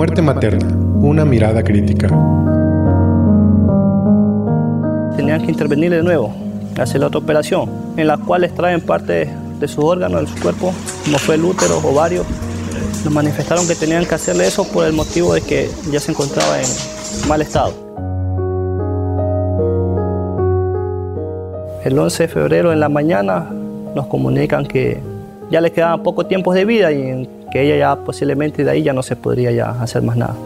Muerte materna, una mirada crítica. Tenían que intervenir de nuevo, hacer la otra operación, en la cual extraen parte de sus órganos, de su cuerpo, como fue el útero, ovario. Nos manifestaron que tenían que hacerle eso por el motivo de que ya se encontraba en mal estado. El 11 de febrero en la mañana nos comunican que ya le quedaban poco tiempo de vida y que ella ya posiblemente de ahí ya no se podría ya hacer más nada.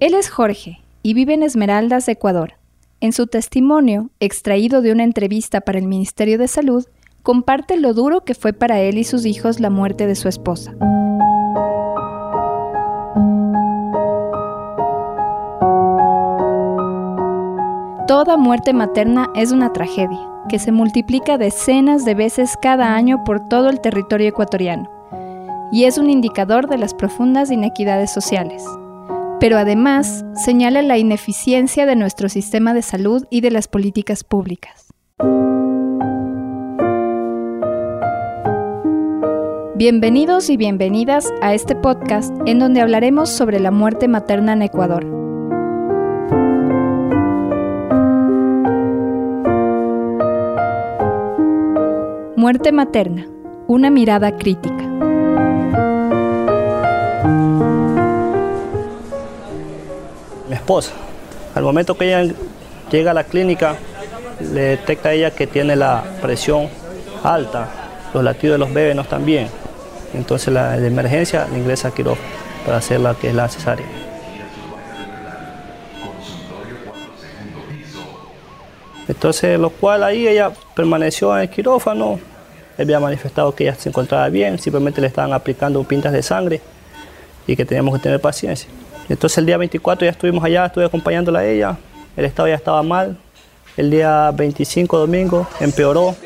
Él es Jorge y vive en Esmeraldas, Ecuador. En su testimonio, extraído de una entrevista para el Ministerio de Salud, comparte lo duro que fue para él y sus hijos la muerte de su esposa. Toda muerte materna es una tragedia, que se multiplica decenas de veces cada año por todo el territorio ecuatoriano, y es un indicador de las profundas inequidades sociales. Pero además señala la ineficiencia de nuestro sistema de salud y de las políticas públicas. Bienvenidos y bienvenidas a este podcast en donde hablaremos sobre la muerte materna en Ecuador Muerte materna, una mirada crítica. Mi esposa, al momento que ella llega a la clínica, le detecta a ella que tiene la presión alta, los latidos de los bebés no están bien. Entonces la de emergencia le ingresa a para hacer la que es la cesárea. Entonces, lo cual ahí ella permaneció en el quirófano, había manifestado que ella se encontraba bien, simplemente le estaban aplicando pintas de sangre y que teníamos que tener paciencia. Entonces el día 24 ya estuvimos allá, estuve acompañándola a ella, el estado ya estaba mal. El día 25 domingo empeoró.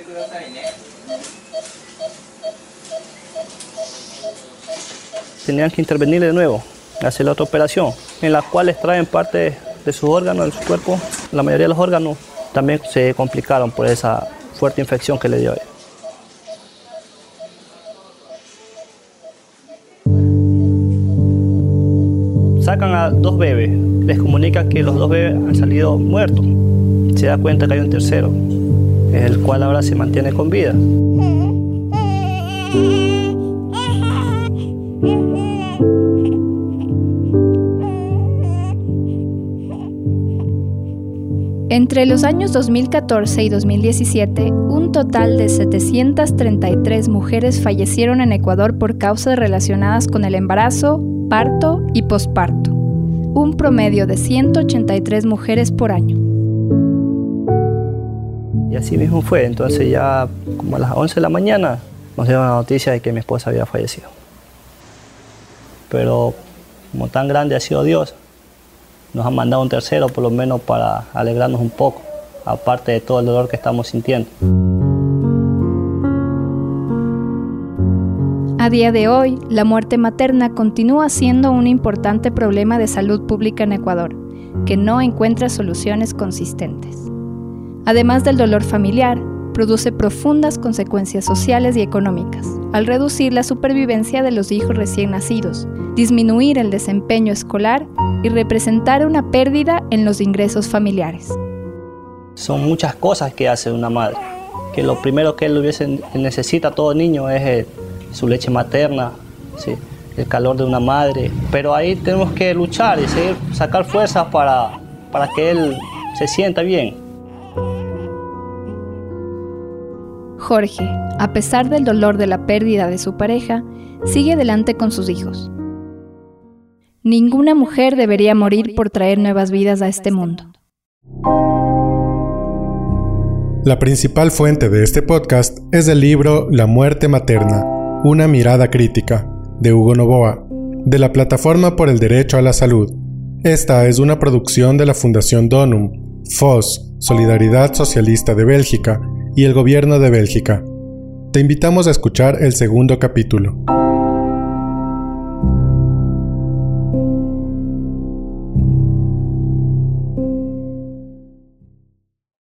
Tenían que intervenir de nuevo, hacer la otra operación, en la cual extraen parte de sus órganos, de su cuerpo. La mayoría de los órganos también se complicaron por esa fuerte infección que le dio sacan a dos bebés, les comunican que los dos bebés han salido muertos. Se da cuenta que hay un tercero, el cual ahora se mantiene con vida. Entre los años 2014 y 2017, un total de 733 mujeres fallecieron en Ecuador por causas relacionadas con el embarazo, parto y posparto, un promedio de 183 mujeres por año. Y así mismo fue, entonces ya como a las 11 de la mañana nos dieron la noticia de que mi esposa había fallecido. Pero como tan grande ha sido Dios, nos han mandado un tercero por lo menos para alegrarnos un poco, aparte de todo el dolor que estamos sintiendo. A día de hoy, la muerte materna continúa siendo un importante problema de salud pública en Ecuador, que no encuentra soluciones consistentes. Además del dolor familiar, produce profundas consecuencias sociales y económicas, al reducir la supervivencia de los hijos recién nacidos, disminuir el desempeño escolar y representar una pérdida en los ingresos familiares. Son muchas cosas que hace una madre, que lo primero que él necesita todo niño es su leche materna, ¿sí? el calor de una madre. Pero ahí tenemos que luchar y seguir, sacar fuerzas para, para que él se sienta bien. Jorge, a pesar del dolor de la pérdida de su pareja, sigue adelante con sus hijos. Ninguna mujer debería morir por traer nuevas vidas a este mundo. La principal fuente de este podcast es el libro La muerte materna, una mirada crítica, de Hugo Novoa, de la Plataforma por el Derecho a la Salud. Esta es una producción de la Fundación Donum, FOS, Solidaridad Socialista de Bélgica, y el Gobierno de Bélgica. Te invitamos a escuchar el segundo capítulo.